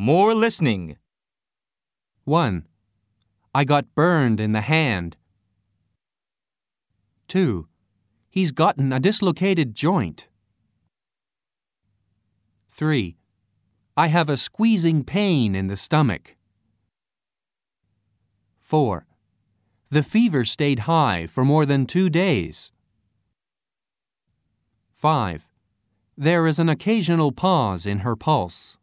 More listening. 1. I got burned in the hand. 2. He's gotten a dislocated joint. 3. I have a squeezing pain in the stomach. 4. The fever stayed high for more than two days. 5. There is an occasional pause in her pulse.